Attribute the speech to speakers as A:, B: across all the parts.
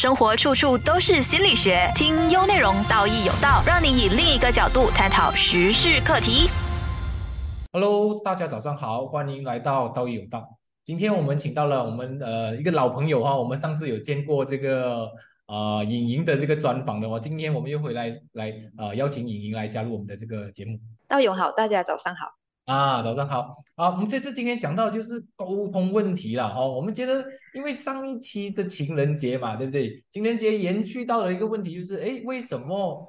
A: 生活处处都是心理学，听优内容，道义有道，让你以另一个角度探讨时事课题。
B: Hello，大家早上好，欢迎来到道义有道。今天我们请到了我们呃一个老朋友哈，我们上次有见过这个呃影莹的这个专访的哦，今天我们又回来来呃邀请影莹来加入我们的这个节目
C: 道友好，大家早上好。
B: 啊，早上好啊，我们这次今天讲到就是沟通问题了哦，我们觉得因为上一期的情人节嘛，对不对？情人节延续到了一个问题，就是哎，为什么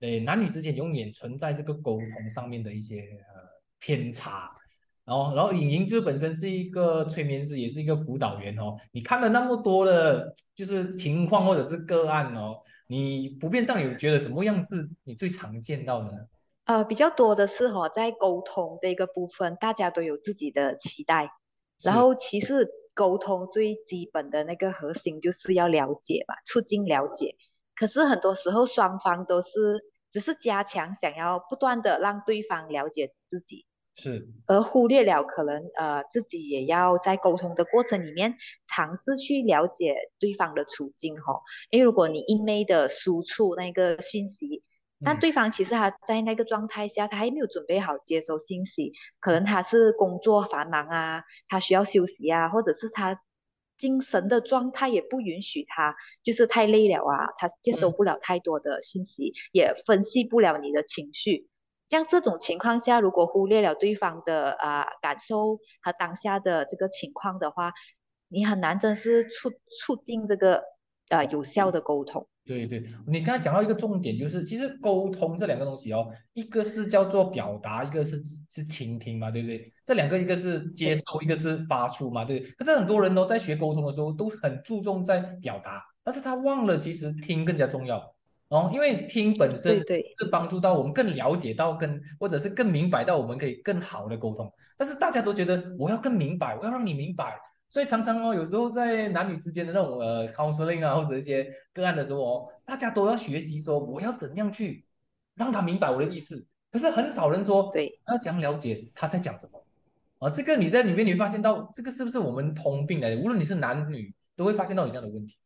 B: 诶男女之间永远存在这个沟通上面的一些呃偏差？然后，然后影莹就本身是一个催眠师，也是一个辅导员哦。你看了那么多的，就是情况或者是个案哦，你普遍上有觉得什么样是你最常见到的呢？
C: 呃，比较多的是哈、在沟通这个部分，大家都有自己的期待，然
B: 是
C: 后其实沟通最基本的那个核心就是要了解嘛，促进了解。可是很多时候双方都是只是加强，想要不断的让对方了解自己，
B: 是。
C: 而忽略了可能呃自己也要在沟通的过程里面尝试去了解对方的处境哈、因为如果你一昧的输出那个信息，但
B: 嗯
C: 对方其实他在那个状态下，他还没有准备好接收信息，可能他是工作繁忙啊，他需要休息啊，或者是他精神的状态也不允许他，就是太累了啊，他接收
B: 嗯
C: 不了太多的信息，也分析不了你的情绪。像这种情况下，如果忽略了对方的啊、感受和当下的这个情况的话，你很难真是促促进这个呃有效的沟通。
B: 对对，你刚才讲到一个重点，就是其实沟通这两个东西哦，一个是叫做表达，一个是是倾听嘛，对不对？这两个一个是接收，一个是发出嘛，对不对？可是很多人都在学沟通的时候都很注重在表达，但是他忘了其实听更加重要哦，因为听本身是帮助到我们更了解到跟或者是更明白到我们可以更好的沟通，但是大家都觉得我要更明白，我要让你明白。所以常常哦，有时候在男女之间的那种呃 counseling 啊，或者一些个案的时候哦，大家都要学习说我要怎样去让他明白我的意思。可是很少人说
C: 对
B: 要怎样了解他在讲什么啊。这个你在里面你会发现到这个是不是我们通病来的？无论你是男女，都会发现到有这样的问题。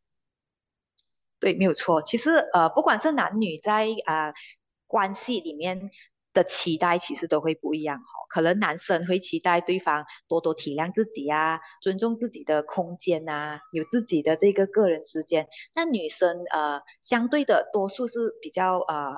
C: 对，没有错。其实呃，不管是男女在啊、呃关系里面的期待，其实都会不一样哈、可能男生会期待对方多多体谅自己啊，尊重自己的空间啊，有自己的这个个人时间。那女生呃，相对的多数是比较呃，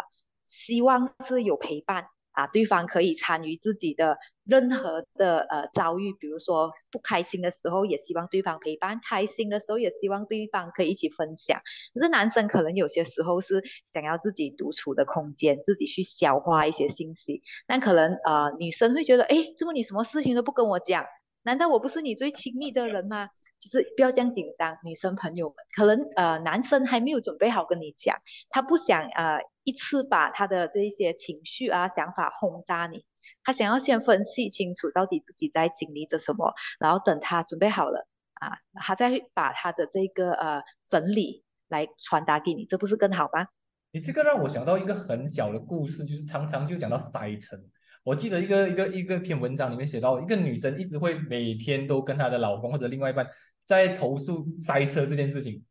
C: 希望是有陪伴。啊，对方可以参与自己的任何的呃遭遇，比如说不开心的时候，也希望对方陪伴；开心的时候，也希望对方可以一起分享。可是男生可能有些时候是想要自己独处的空间，自己去消化一些信息。但可能呃女生会觉得，哎，怎么你什么事情都不跟我讲？难道我不是你最亲密的人吗？其实不要这样紧张，女生朋友们，可能呃男生还没有准备好跟你讲，他不想呃一次把他的这一些情绪啊想法轰炸你，他想要先分析清楚到底自己在经历着什么，然后等他准备好了啊，他再把他的这个呃整理来传达给你，这不是更好吗？
B: 你这个让我想到一个很小的故事，就是常常就讲到塞车。我记得一个一个一个篇文章里面写到，一个女生一直会每天都跟她的老公或者另外一半在投诉塞车这件事情。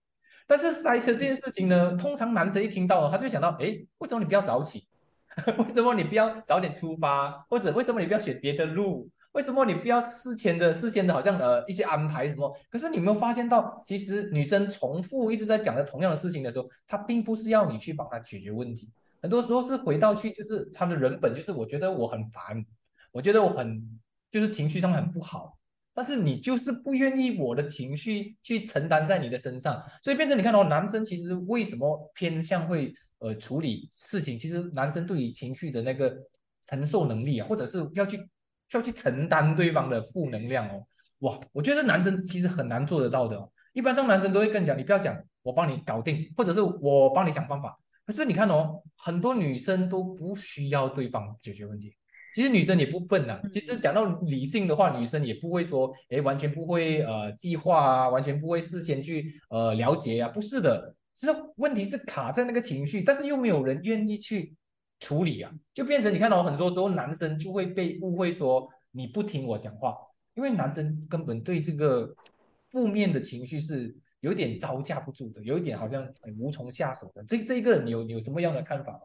B: 但是塞车这件事情呢，通常男生一听到，他就会想到，哎，为什么你不要早起？为什么你不要早点出发？或者为什么你不要选别的路？为什么你不要事前的事先的，好像呃一些安排什么？可是你有没有发现到，其实女生重复一直在讲的同样的事情的时候，她并不是要你去帮她解决问题，很多时候是回到去就是他的人本，就是我觉得我很烦，我觉得我很就是情绪上很不好，但是你就是不愿意我的情绪去承担在你的身上，所以变成你看到、哦、男生其实为什么偏向会呃处理事情？其实男生对于情绪的那个承受能力啊，或者是要去要去承担对方的负能量哦，哇，我觉得男生其实很难做得到的、一般上男生都会跟你讲，你不要讲，我帮你搞定，或者是我帮你想方法。可是你看哦，很多女生都不需要对方解决问题。其实女生也不笨呐、其实讲到理性的话，女生也不会说，哎，完全不会呃计划啊，完全不会事先去呃了解啊，不是的。其实问题是卡在那个情绪，但是又没有人愿意去处理啊，就变成你看到、哦、很多时候男生就会被误会说你不听我讲话，因为男生根本对这个负面的情绪是有点招架不住的，有一点好像无从下手的。这这一个你有有什么样的看法吗？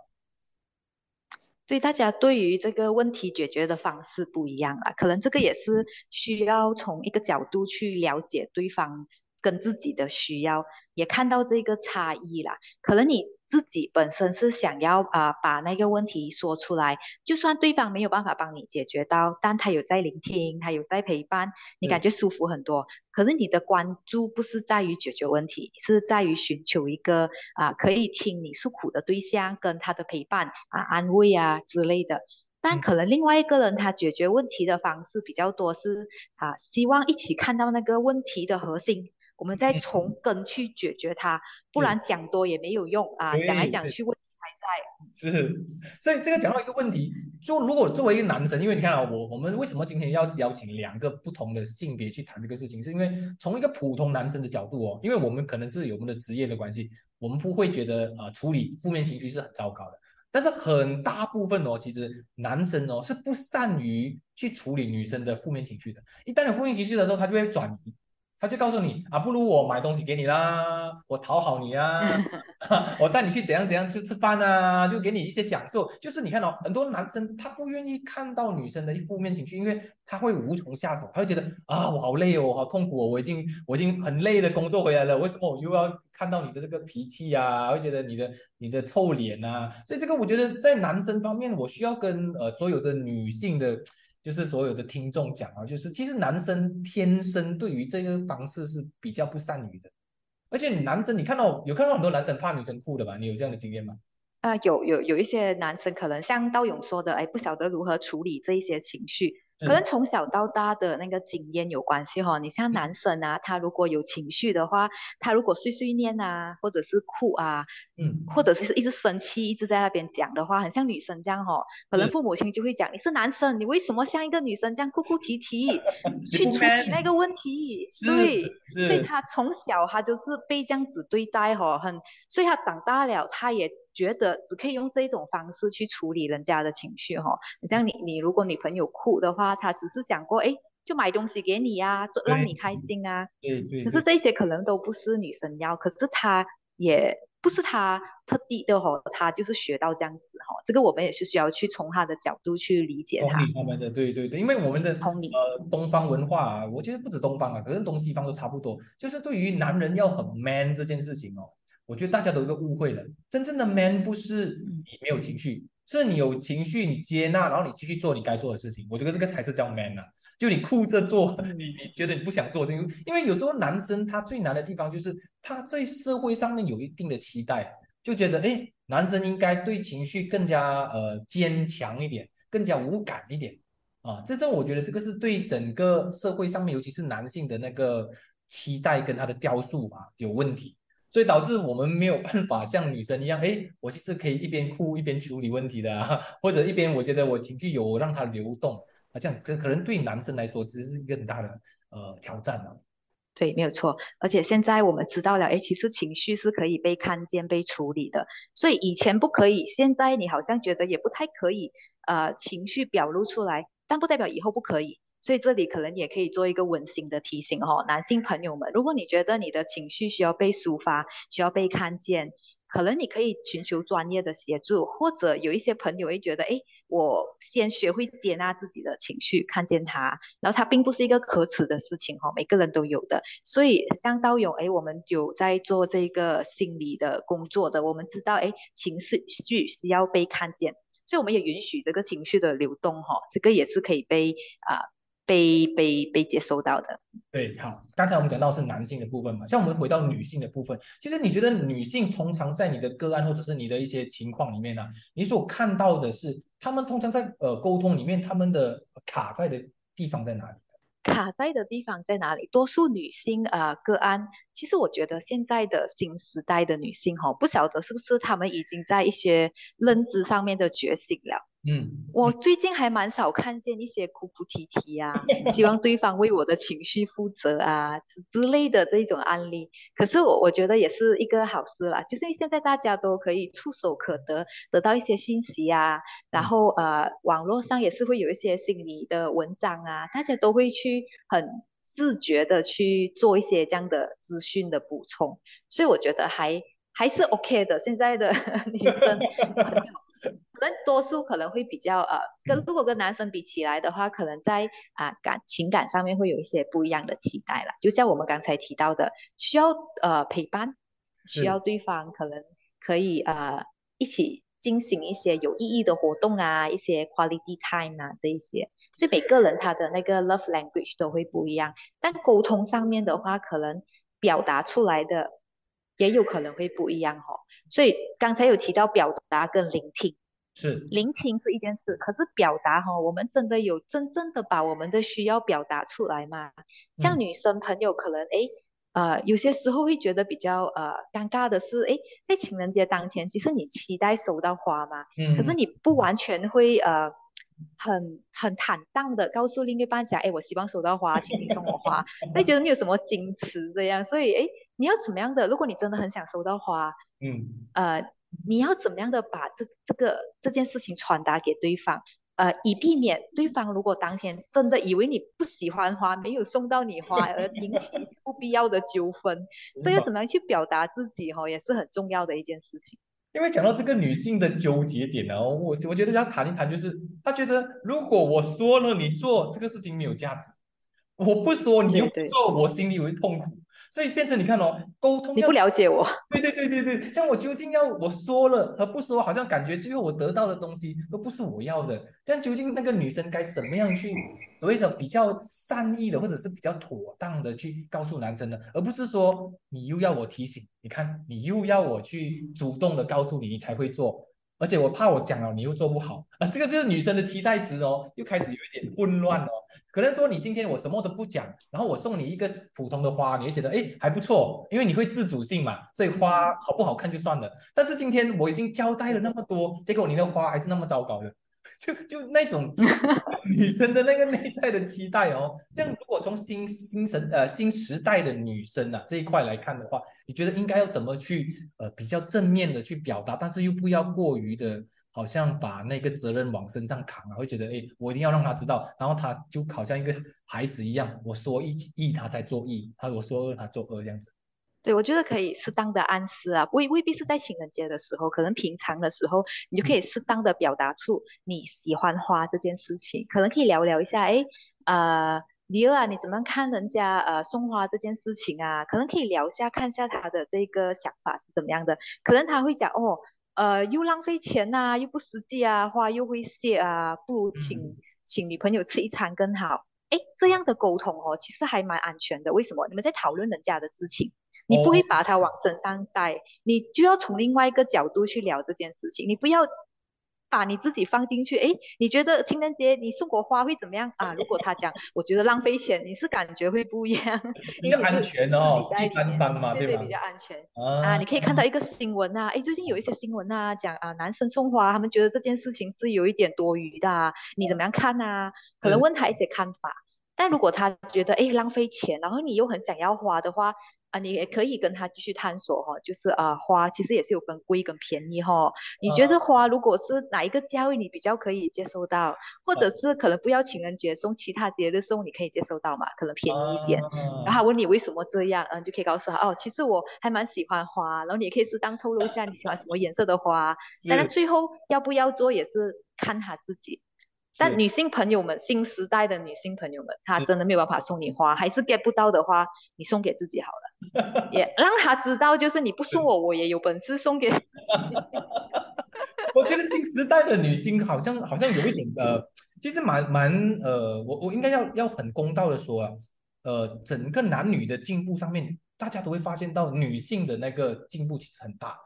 C: 所以大家对于这个问题解决的方式不一样啊，可能这个也是需要从一个角度去了解对方。跟自己的需要也看到这个差异啦，可能你自己本身是想要啊把那个问题说出来，就算对方没有办法帮你解决到，但他有在聆听，他有在陪伴，你感觉舒服很多。可是你的关注不是在于解决问题，是在于寻求一个啊可以听你诉苦的对象，跟他的陪伴啊安慰啊之类的。但可能另外一个人他解决问题的方式比较多是啊希望一起看到那个问题的核心。我们再从根去解决它，不然讲多也没有用啊！讲来讲去，问题还
B: 在。是，所以这个讲到一个问题，就如果作为一个男生，因为你看啊，我我们为什么今天要邀请两个不同的性别去谈这个事情，是因为从一个普通男生的角度哦，因为我们可能是有我们的职业的关系，我们不会觉得啊处理负面情绪是很糟糕的，但是很大部分哦，其实男生哦是不善于去处理女生的负面情绪的，一旦有负面情绪的时候，他就会转移。他就告诉你啊，不如我买东西给你啦，我讨好你啊，我带你去怎样怎样吃吃饭啊，就给你一些享受。就是你看哦很多男生他不愿意看到女生的一负面情绪，因为他会无从下手，他会觉得啊，我好累哦，好痛苦哦，我已经我已经很累的工作回来了，为什么我又要看到你的这个脾气啊？会觉得你的你的臭脸啊？所以这个我觉得在男生方面，我需要跟呃所有的女性的。就是所有的听众讲啊，就是其实男生天生对于这个方式是比较不善于的，而且男生你看到有看到很多男生怕女生哭的吧？你有这样的经验吗？
C: 啊，有有有一些男生可能像道勇说的，哎，不晓得如何处理这一些情绪。可能从小到大的那个经验有关系哈，你像男生啊，他如果有情绪的话，他如果碎碎念啊，或者是哭啊，嗯，或者是一直生气，一直在那边讲的话，很像女生这样哈，可能父母亲就会讲，你是男生，你为什么像一个女生这样哭哭啼啼 去处理那个问题？对，所以他从小他就是被这样子对待哈，很，所以他长大了他也。觉得只可以用这种方式去处理人家的情绪哈，像你你如果女朋友哭的话，他只是想过哎，就买东西给你呀，就让你开心啊。
B: 对对。
C: 可是这些可能都不是女生要，可是她也不是她特地的哈，她就是学到这样子哈。这个我们也是需要去从她的角度去理解她。
B: 他们的对对对，因为我们的呃东方文化啊，我觉得不止东方啊，可能东西方都差不多，就是对于男人要很 man 这件事情哦。我觉得大家都有个误会了，真正的 man 不是你没有情绪，是你有情绪，你接纳，然后你继续做你该做的事情。我觉得这个才是叫 man 啊！就你哭着做，你你觉得你不想做这个，因为有时候男生他最难的地方就是他在社会上面有一定的期待，就觉得哎，男生应该对情绪更加呃坚强一点，更加无感一点啊。这是我觉得这个是对整个社会上面，尤其是男性的那个期待跟他的雕塑啊有问题。所以导致我们没有办法像女生一样，哎，我其实可以一边哭一边处理问题的，啊，或者一边我觉得我情绪有让它流动啊，这样可可能对男生来说只是一个很大的呃挑战啊。
C: 对，没有错。而且现在我们知道了，哎，其实情绪是可以被看见、被处理的。所以以前不可以，现在你好像觉得也不太可以，呃，情绪表露出来，但不代表以后不可以。所以这里可能也可以做一个温馨的提醒哦，男性朋友们，如果你觉得你的情绪需要被抒发，需要被看见，可能你可以寻求专业的协助，或者有一些朋友会觉得，哎，我先学会接纳自己的情绪，看见它，然后它并不是一个可耻的事情哈，每个人都有的。所以像道勇，哎，我们有在做这个心理的工作的，我们知道，哎，情绪需需要被看见，所以我们也允许这个情绪的流动哈，这个也是可以被啊。被被被接收到的，
B: 对，好，刚才我们讲到是男性的部分嘛，像我们回到女性的部分，其实你觉得女性通常在你的个案或者是你的一些情况里面呢，你所看到的是，他们通常在呃沟通里面，他们的卡在的地方在哪里？
C: 卡在的地方在哪里？多数女性啊个案，其实我觉得现在的新时代的女性哈，不晓得是不是她们已经在一些认知上面的觉醒了。嗯，我最近还蛮少看见一些哭哭啼啼啊，希望对方为我的情绪负责啊之之类的这种案例。可是我我觉得也是一个好事啦，就是因为现在大家都可以触手可得，得到一些信息啊，然后呃，网络上也是会有一些心理的文章啊，大家都会去很。自觉的去做一些这样的资讯的补充，所以我觉得还还是 OK 的。现在的 女生朋友，可能多数可能会比较呃，跟如果跟男生比起来的话，可能在啊感情感上面会有一些不一样的期待了。就像我们刚才提到的，需要呃陪伴，需要对方可能可以呃一起进行一些有意义的活动啊，一些 quality time 啊这一些。所以每个人他的那个 love language 都会不一样，但沟通上面的话，可能表达出来的也有可能会不一样哦。所以刚才有提到表达跟聆听，
B: 是
C: 聆听是一件事，可是表达哈，我们真的有真正的把我们的需要表达出来吗？像女生朋友可能哎呃有些时候会觉得比较呃尴尬的是，哎在情人节当天，其实你期待收到花嘛，嗯，可是你不完全会呃。很很坦荡的告诉另一半讲，哎，我希望收到花，请你送我花。那觉得没有什么矜持这样，所以哎，你要怎么样的？如果你真的很想收到花，嗯，呃，你要怎么样的把这这个这件事情传达给对方？呃，以避免对方如果当天真的以为你不喜欢花，没有送到你花而引起不必要的纠纷。所以要怎么样去表达自己哈，也是很重要的一件事情。
B: 因为讲到这个女性的纠结点呢，我我觉得要谈一谈，就是她觉得如果我说了你做这个事情没有价值，我不说你又做，我心里会痛苦。所以变成你看哦，沟通
C: 你不了解我，
B: 对对对对对，这样我究竟要我说了和不说，好像感觉最后我得到的东西都不是我要的。这样究竟那个女生该怎么样去所谓的比较善意的，或者是比较妥当的去告诉男生呢？而不是说你又要我提醒，你看你又要我去主动的告诉你，你才会做。而且我怕我讲了你又做不好啊，这个就是女生的期待值哦，又开始有一点混乱哦。可能说你今天我什么都不讲，然后我送你一个普通的花，你会觉得哎还不错，因为你会自主性嘛，所以花好不好看就算了。但是今天我已经交代了那么多，结果你的花还是那么糟糕的。就就那种女生的那个内在的期待哦，这样如果从新新神呃新时代的女生啊这一块来看的话，你觉得应该要怎么去呃比较正面的去表达，但是又不要过于的，好像把那个责任往身上扛啊，会觉得哎我一定要让他知道，然后他就好像一个孩子一样，我说一一他在做一，他我说二他做二这样子。
C: 对，我觉得可以适当的暗示啊，未未必是在情人节的时候，可能平常的时候，你就可以适当的表达出你喜欢花这件事情，可能可以聊聊一下，哎，呃，李儿啊，你怎么看人家呃送花这件事情啊？可能可以聊一下，看一下他的这个想法是怎么样的，可能他会讲哦，呃，又浪费钱呐，又不实际啊，花又会谢啊，不如请请女朋友吃一餐更好。哎，这样的沟通哦，其实还蛮安全的。为什么？你们在讨论人家的事情，你不会把它往身上带，你就要从另外一个角度去聊这件事情。你不要把你自己放进去。哎，你觉得情人节你送我花会怎么样啊？如果他讲，我觉得浪费钱，你是感觉会不一样。
B: 比较安全哦，第三方嘛，
C: 对
B: 对？
C: 比较安全啊。你可以看到一个新闻啊，哎，最近有一些新闻啊，讲啊，男生送花，他们觉得这件事情是有一点多余的，你怎么样看啊？可能问他一些看法。但如果他觉得哎浪费钱，然后你又很想要花的话，啊，你也可以跟他继续探索哈，就是啊花其实也是有分贵跟便宜哈。你觉得花如果是哪一个价位你比较可以接受到，或者是可能不要情人节送其他节日送你可以接受到嘛？可能便宜一点。然后问你为什么这样，嗯，就可以告诉他哦，其实我还蛮喜欢花，然后你也可以适当透露一下你喜欢什么颜色的花。当然最后要不要做也是看他自己。但女性朋友们，新时代的女性朋友们，她真的没有办法送你花，还是 get 不到的话，你送给自己好了，也让她知道，就是你不送我，我也有本事送给。
B: 我觉得新时代的女性好像好像有一点呃，其实蛮蛮呃，我我应该要要很公道的说啊，呃，整个男女的进步上面，大家都会发现到女性的那个进步其实很大，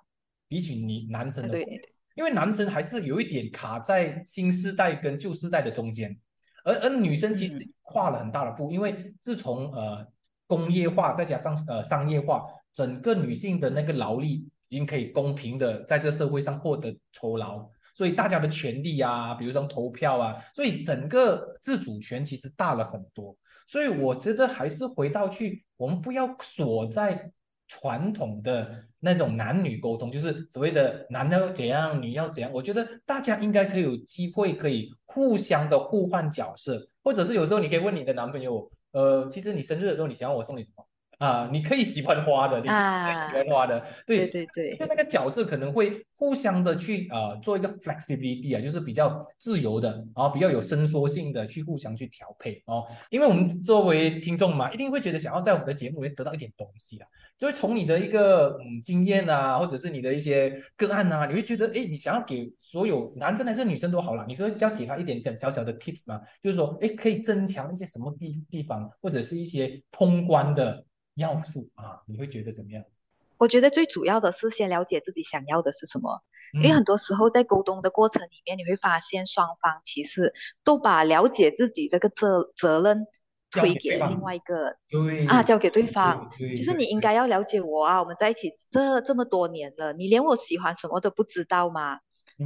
B: 比起你男生的。
C: 对。
B: 因为男生还是有一点卡在新时代跟旧时代的中间，而而女生其实跨了很大的步，因为自从呃工业化再加上呃商业化，整个女性的那个劳力已经可以公平的在这社会上获得酬劳，所以大家的权利啊，比如说投票啊，所以整个自主权其实大了很多。所以我觉得还是回到去，我们不要锁在。传统的那种男女沟通，就是所谓的男的怎样，女要怎样。我觉得大家应该可以有机会，可以互相的互换角色，或者是有时候你可以问你的男朋友，呃，其实你生日的时候，你想要我送你什么？啊，你可以喜欢花的，你喜
C: 啊，
B: 欢花的，对
C: 对对对，
B: 就那个角色可能会互相的去呃做一个 flexibility 啊，就是比较自由的，然后比较有伸缩性的去互相去调配哦。因为我们作为听众嘛，一定会觉得想要在我们的节目里面得到一点东西啊，就会从你的一个嗯经验啊，或者是你的一些个案啊，你会觉得哎，你想要给所有男生还是女生都好了，你说要给他一点点小小的 tips 嘛，就是说哎，可以增强一些什么地地方，或者是一些通关的。要素啊，你会觉得怎么样？
C: 我觉得最主要的是先了解自己想要的是什么，因为很多时候在沟通的过程里面，你会发现双方其实都把了解自己这个责责任推给另外一个啊，交给对方。就是你应该要了解我啊，我们在一起这这么多年了，你连我喜欢什么都不知道吗？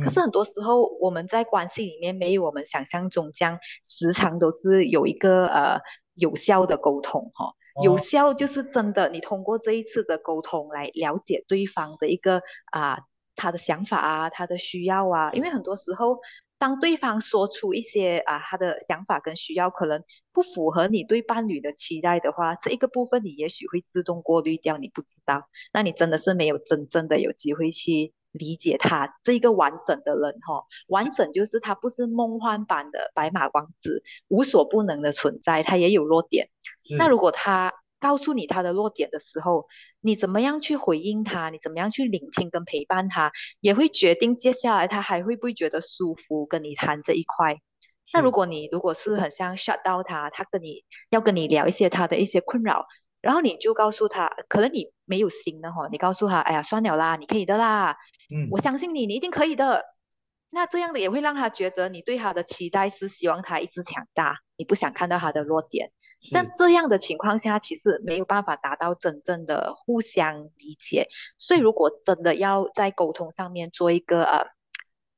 C: 可是很多时候我们在关系里面没有我们想象中这样，时常都是有一个呃有效的沟通哈。有效就是真的，你通过这一次的沟通来了解对方的一个啊他的想法啊，他的需要啊。因为很多时候，当对方说出一些啊他的想法跟需要可能不符合你对伴侣的期待的话，这一个部分你也许会自动过滤掉，你不知道，那你真的是没有真正的有机会去。理解他这一个完整的人哈，完整就是他不是梦幻版的白马王子，无所不能的存在，他也有弱点。那如果他告诉你他的弱点的时候，你怎么样去回应他？你怎么样去聆听跟陪伴他，也会决定接下来他还会不会觉得舒服跟你谈这一块。那如果你如果是很像 shut 到他，他跟你要跟你聊一些他的一些困扰。然后你就告诉他，可能你没有心的哈，你告诉他，哎呀，算了啦，你可以的啦，嗯，我相信你，你一定可以的。那这样的也会让他觉得你对他的期待是希望他一直强大，你不想看到他的弱点。像这样的情况下，其实没有办法达到真正的互相理解。所以，如果真的要在沟通上面做一个呃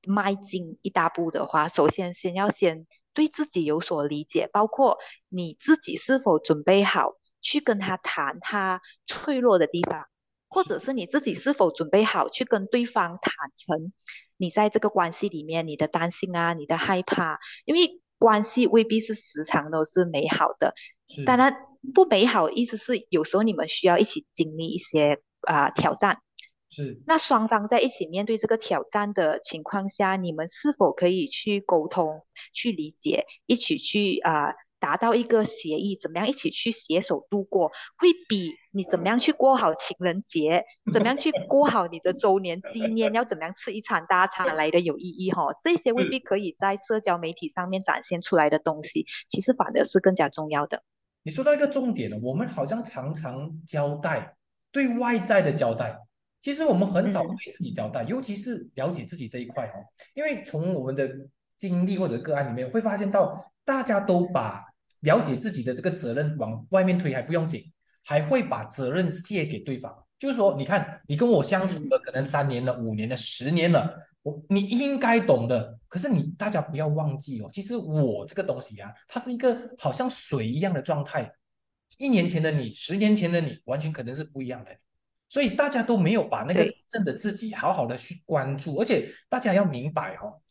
C: 迈进一大步的话，首先先要先对自己有所理解，包括你自己是否准备好。去跟他谈他脆弱的地方，或者是你自己是否准备好去跟对方坦诚你在这个关系里面你的担心啊，你的害怕，因为关系未必是时常都是美好的。当然不美好，意思是有时候你们需要一起经历一些啊挑战。
B: 是。
C: 那双方在一起面对这个挑战的情况下，你们是否可以去沟通、去理解、一起去啊？达到一个协议，怎么样一起去携手度过，会比你怎么样去过好情人节，怎么样去过好你的周年纪念，要怎么样吃一场大餐来的有意义哈？这些未必可以在社交媒体上面展现出来的东西，其实反而是更加重要的。
B: 你说到一个重点了，我们好像常常交代对外在的交代，其实我们很少对自己交代，尤其是了解自己这一块哈，因为从我们的经历或者个案里面会发现到，大家都把了解自己的这个责任往外面推还不用紧，还会把责任卸给对方。就是说，你看，你跟我相处了可能三年了、五年了、十年了，我你应该懂的。可是你大家不要忘记哦，其实我这个东西啊，它是一个好像水一样的状态。一年前的你，十年前的你，完全可能是不一样的。所以大家都没有把那个真正的自己好好的去关注，而且大家要明白哦，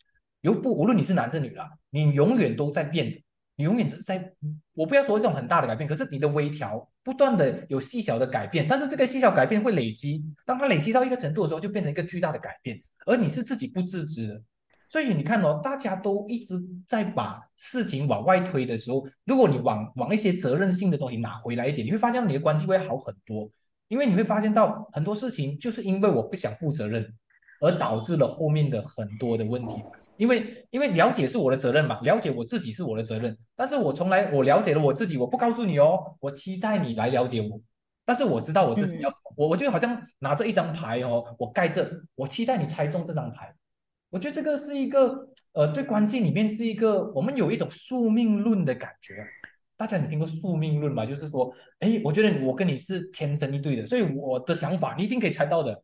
B: 有不无论你是男是女了，你永远都在变的。你永远都是在，我不要说这种很大的改变，可是你的微调不断的有细小的改变，但是这个细小改变会累积，当它累积到一个程度的时候，就变成一个巨大的改变，而你是自己不自知的。所以你看哦，大家都一直在把事情往外推的时候，如果你往往一些责任性的东西拿回来一点，你会发现你的关系会好很多，因为你会发现到很多事情就是因为我不想负责任。而导致了后面的很多的问题发生，因为因为了解是我的责任嘛，了解我自己是我的责任，但是我从来我了解了我自己，我不告诉你哦，我期待你来了解我，但是我知道我自己要我我就好像拿着一张牌哦，我盖着，我期待你猜中这张牌，我觉得这个是一个呃对关系里面是一个我们有一种宿命论的感觉，大家你听过宿命论吗？就是说，哎，我觉得我跟你是天生一对的，所以我的想法你一定可以猜到的。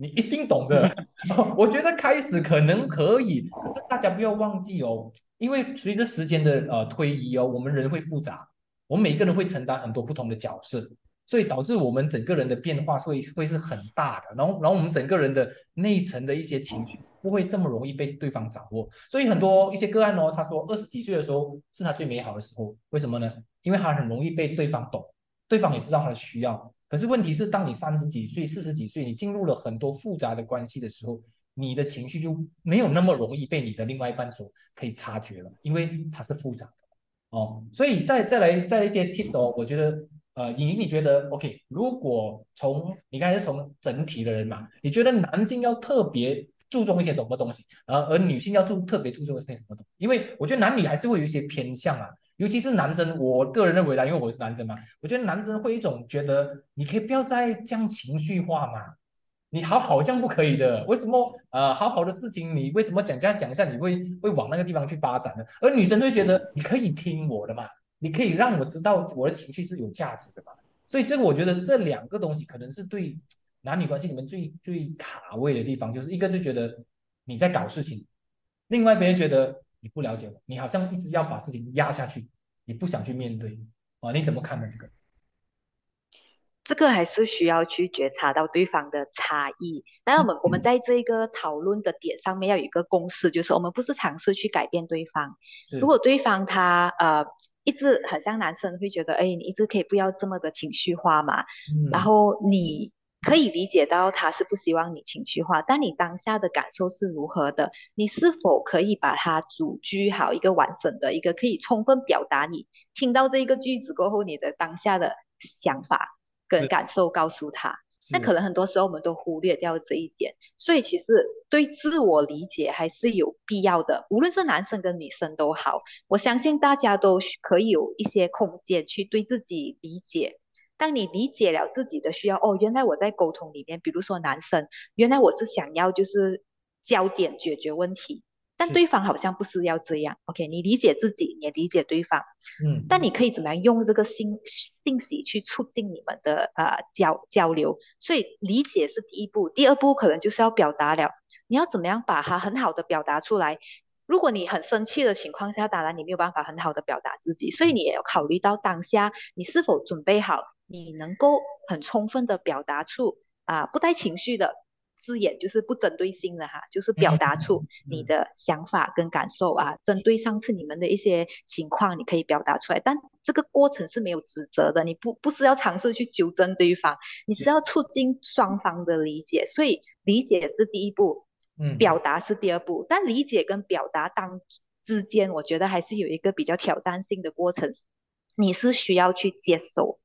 B: 你一定懂的，我觉得开始可能可以，可是大家不要忘记哦，因为随着时间的呃推移哦，我们人会复杂，我们每个人会承担很多不同的角色，所以导致我们整个人的变化会会是很大的，然后然后我们整个人的内层的一些情绪不会这么容易被对方掌握。所以很多一些个案哦，他说二十几岁的时候是他最美好的时候，为什么呢？因为他很容易被对方懂，对方也知道他的需要。可是问题是，当你三十几岁、四十几岁，你进入了很多复杂的关系的时候，你的情绪就没有那么容易被你的另外一半所可以察觉了，因为它是复杂的哦。所以再再来再来一些 tips 哦，我觉得。呃，莹莹，你觉得 OK？如果从你刚才从整体的人嘛，你觉得男性要特别注重一些什么东西，而而女性要注特别注重一些什么东西？因为我觉得男女还是会有一些偏向啊，尤其是男生，我个人认为啦，因为我是男生嘛，我觉得男生会一种觉得，你可以不要再这样情绪化嘛，你好好这样不可以的，为什么？呃，好好的事情你为什么讲这样讲一下，你会会往那个地方去发展呢？而女生会觉得你可以听我的嘛。你可以让我知道我的情绪是有价值的嘛？所以这个我觉得这两个东西可能是对男女关系里面最最卡位的地方，就是一个就觉得你在搞事情，另外别人觉得你不了解我，你好像一直要把事情压下去，你不想去面对啊？你怎么看呢？这个？
C: 这个还是需要去觉察到对方的差异。但是我们我们在这个讨论的点上面要有一个共识，就是我们不是尝试去改变对方。如果对方他呃。一直很像男生会觉得，哎，你一直可以不要这么的情绪化嘛。然后你可以理解到他是不希望你情绪化，但你当下的感受是如何的？你是否可以把它组句好一个完整的一个可以充分表达你听到这一个句子过后你的当下的想法跟感受告诉他？那可能很多时候我们都忽略掉这一点，所以其实对自我理解还是有必要的。无论是男生跟女生都好，我相信大家都可以有一些空间去对自己理解。当你理解了自己的需要，哦，原来我在沟通里面，比如说男生，原来我是想要就是焦点解决问题。但对方好像不是要这样，OK？你理解自己，也理解对方，
B: 嗯。
C: 但你可以怎么样用这个信信息去促进你们的呃交交流？所以理解是第一步，第二步可能就是要表达了。你要怎么样把它很好的表达出来？如果你很生气的情况下，当然你没有办法很好的表达自己，所以你也要考虑到当下你是否准备好，你能够很充分的表达出啊不带情绪的。字眼就是不针对性的哈，就是表达出你的想法跟感受啊。针对上次你们的一些情况，你可以表达出来，但这个过程是没有指责的，你不不是要尝试去纠正对方，你是要促进双方的理解。所以理解是第一步，
B: 嗯，
C: 表达是第二步。但理解跟表达当之间，我觉得还是有一个比较挑战性的过程，你是需要去接受。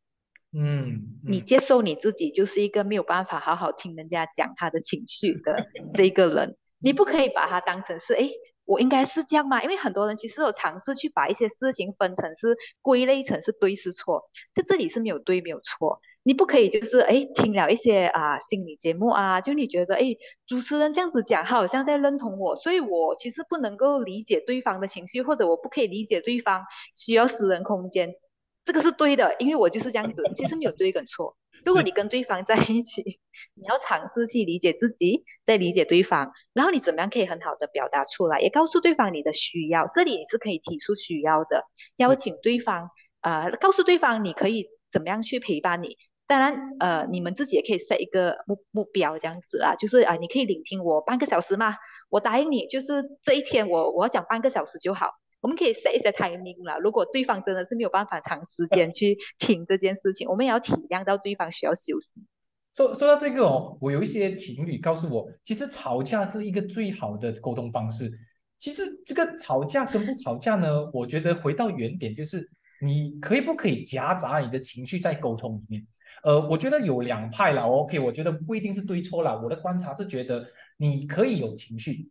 B: 嗯，
C: 你接受你自己就是一个没有办法好好听人家讲他的情绪的 这个人，你不可以把他当成是哎，我应该是这样吗？因为很多人其实有尝试去把一些事情分成是归类成是对是错，在这里是没有对没有错，你不可以就是哎听了一些啊心理节目啊，就你觉得哎主持人这样子讲，他好像在认同我，所以我其实不能够理解对方的情绪，或者我不可以理解对方需要私人空间。这个是对的，因为我就是这样子，其实没有对跟错。如果你跟对方在一起，你要尝试去理解自己，再理解对方，然后你怎么样可以很好的表达出来，也告诉对方你的需要。这里你是可以提出需要的，邀请对方，呃，告诉对方你可以怎么样去陪伴你。当然，呃，你们自己也可以设一个目目标，这样子啊，就是啊，你可以聆听我半个小时嘛，我答应你，就是这一天我我要讲半个小时就好。我们可以 set 一些 timing 了。如果对方真的是没有办法长时间 去听这件事情，我们也要体谅到对方需要休息。
B: 说说到这个哦，我有一些情侣告诉我，其实吵架是一个最好的沟通方式。其实这个吵架跟不吵架呢，我觉得回到原点就是，你可以不可以夹杂你的情绪在沟通里面？呃，我觉得有两派了。OK，我觉得不一定是对错了。我的观察是觉得你可以有情绪。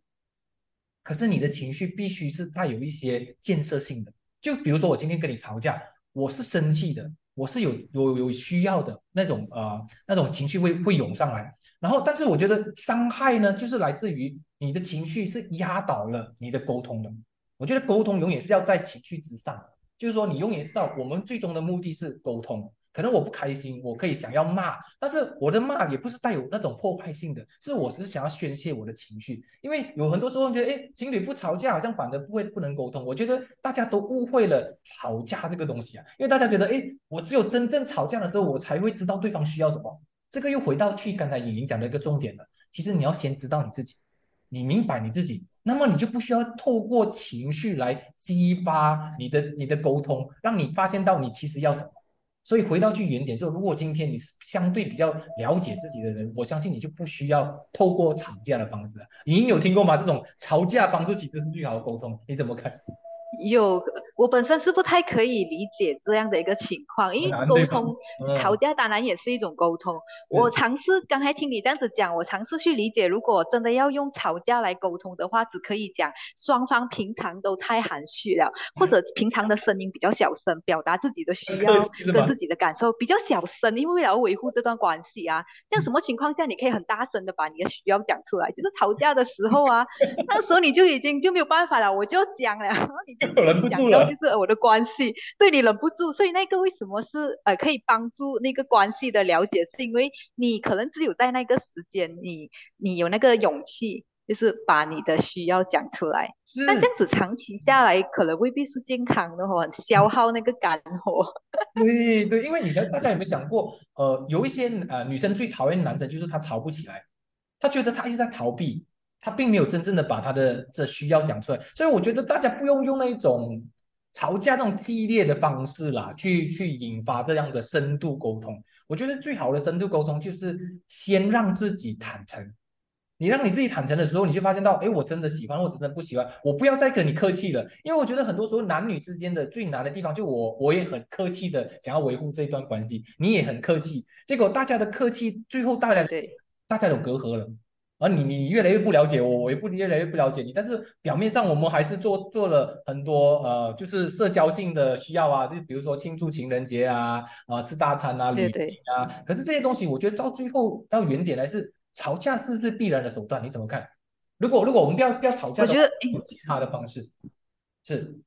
B: 可是你的情绪必须是带有一些建设性的，就比如说我今天跟你吵架，我是生气的，我是有有有需要的那种呃那种情绪会会涌上来，然后但是我觉得伤害呢，就是来自于你的情绪是压倒了你的沟通的。我觉得沟通永远是要在情绪之上，就是说你永远知道我们最终的目的是沟通，可能我不开心，我可以想要骂，但是我的骂也不是带有那种破坏性的，是我是想要宣泄我的情绪。因为有很多时候觉得，哎，情侣不吵架好像反而不会不能沟通。我觉得大家都误会了吵架这个东西啊，因为大家觉得，哎，我只有真正吵架的时候，我才会知道对方需要什么。这个又回到去刚才颖颖讲的一个重点了，其实你要先知道你自己，你明白你自己。那么你就不需要透过情绪来激发你的你的沟通，让你发现到你其实要什么。所以回到去原点，就如果今天你是相对比较了解自己的人，我相信你就不需要透过吵架的方式。你有听过吗？这种吵架方式其实是最好的沟通，你怎么看？
C: 有，我本身是不太可以理解这样的一个情况，因为沟通吵架当然也是一种沟通。我尝试刚才听你这样子讲，我尝试去理解，如果真的要用吵架来沟通的话，只可以讲双方平常都太含蓄了，或者平常的声音比较小声，表达自己的需要 跟自己的感受比较小声，因为为了维护这段关系啊。这样什么情况下你可以很大声的把你的需要讲出来？就是吵架的时候啊，那时候你就已经就没有办法了，我就要讲了，你。
B: 忍不住了，
C: 就是我的关系对你忍不住，所以那个为什么是呃可以帮助那个关系的了解，是因为你可能只有在那个时间，你你有那个勇气，就是把你的需要讲出来。但这样子长期下来，可能未必是健康的哦，消耗那个肝火。
B: 对对，因为你想，大家有没有想过，呃，有一些呃女生最讨厌男生，就是他吵不起来，他觉得他一直在逃避。他并没有真正的把他的这需要讲出来，所以我觉得大家不用用那种吵架那种激烈的方式啦，去去引发这样的深度沟通。我觉得最好的深度沟通就是先让自己坦诚。你让你自己坦诚的时候，你就发现到，哎，我真的喜欢，我真的不喜欢，我不要再跟你客气了。因为我觉得很多时候男女之间的最难的地方，就我我也很客气的想要维护这段关系，你也很客气，结果大家的客气最后大家
C: 对
B: 大家有隔阂了。而你你你越来越不了解我，我也不越来越不了解你。但是表面上我们还是做做了很多呃，就是社交性的需要啊，就比如说庆祝情人节啊，啊吃大餐啊，旅行啊。可是这些东西，我觉得到最后到原点来是吵架是最必然的手段？你怎么看？如果如果我们不要不要吵架，
C: 我觉得
B: 有其他的方式是。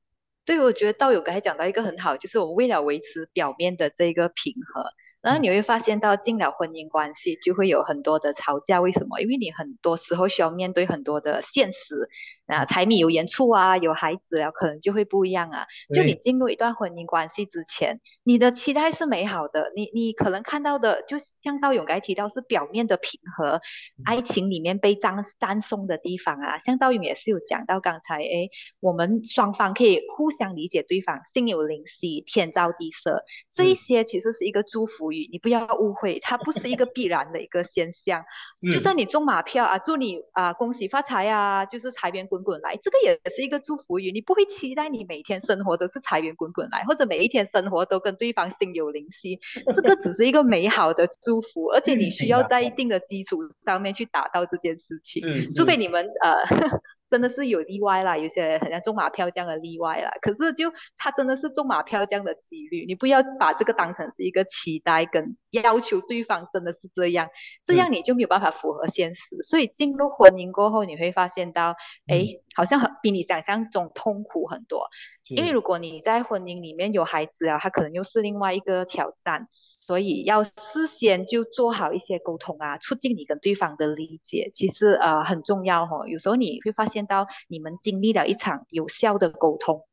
C: 对，我觉得道友刚才讲到一个很好，就是我们为了维持表面的这个平和。然后你会发现到进了婚姻关系就会有很多的吵架，为什么？因为你很多时候需要面对很多的现实。啊，柴米油盐醋啊，有孩子了，可能就会不一样啊。就你进入一段婚姻关系之前，你的期待是美好的，你你可能看到的，就像道勇刚才提到是表面的平和，爱情里面被张赞颂的地方啊。像道勇也是有讲到刚才，哎，我们双方可以互相理解对方，心有灵犀，天造地设，这一些其实是一个祝福语，你不要误会，它不是一个必然的一个现象。就算你中马票啊，祝你啊恭喜发财啊，就是财源滚滚滚来，这个也是一个祝福语。你不会期待你每天生活都是财源滚滚来，或者每一天生活都跟对方心有灵犀。这个只是一个美好的祝福，而且你需要在一定的基础上面去达到这件事情。除非你们呃。真的是有例外啦，有些很像中马票这样的例外啦。可是就他真的是中马票这样的几率，你不要把这个当成是一个期待跟要求对方真的是这样，这样你就没有办法符合现实。所以进入婚姻过后，你会发现到，哎，好像很比你想象中痛苦很多。因为如果你在婚姻里面有孩子啊，他可能又是另外一个挑战。所以要事先就做好一些沟通啊，促进你跟对方的理解，其实呃很重要哈。有时候你会发现到你们经历了一场有效的沟通，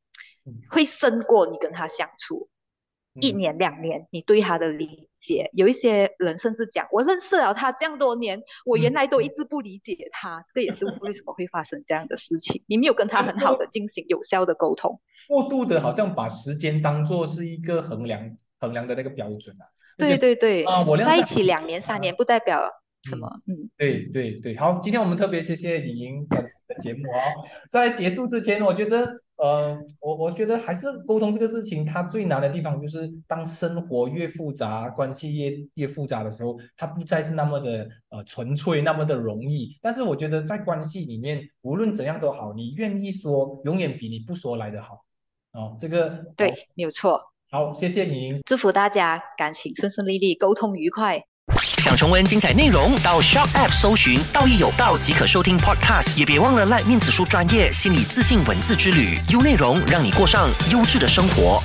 C: 会胜过你跟他相处一年两年，你对他的理解。有一些人甚至讲，我认识了他这样多年，我原来都一直不理解他，这个也是为什么会发生这样的事情。你没有跟他很好的进行有效的沟通，
B: 过度的好像把时间当做是一个衡量衡量的那个标准啊。
C: 对对对
B: 啊，我
C: 在一起两年三年不代表什么，嗯，
B: 对对对，好，今天我们特别谢谢李莹的节目哦。在结束之前，我觉得，呃，我我觉得还是沟通这个事情，它最难的地方就是当生活越复杂，关系越越复杂的时候，它不再是那么的呃纯粹，那么的容易。但是我觉得在关系里面，无论怎样都好，你愿意说，永远比你不说来的好。哦，这个
C: 对，没有错。
B: 好，谢谢你，
C: 祝福大家感情顺顺利利，沟通愉快。
D: 想重温精彩内容，到 Shop App 搜寻“道义有道”即可收听 Podcast，也别忘了赖面子书专业心理自信文字之旅，优内容让你过上优质的生活。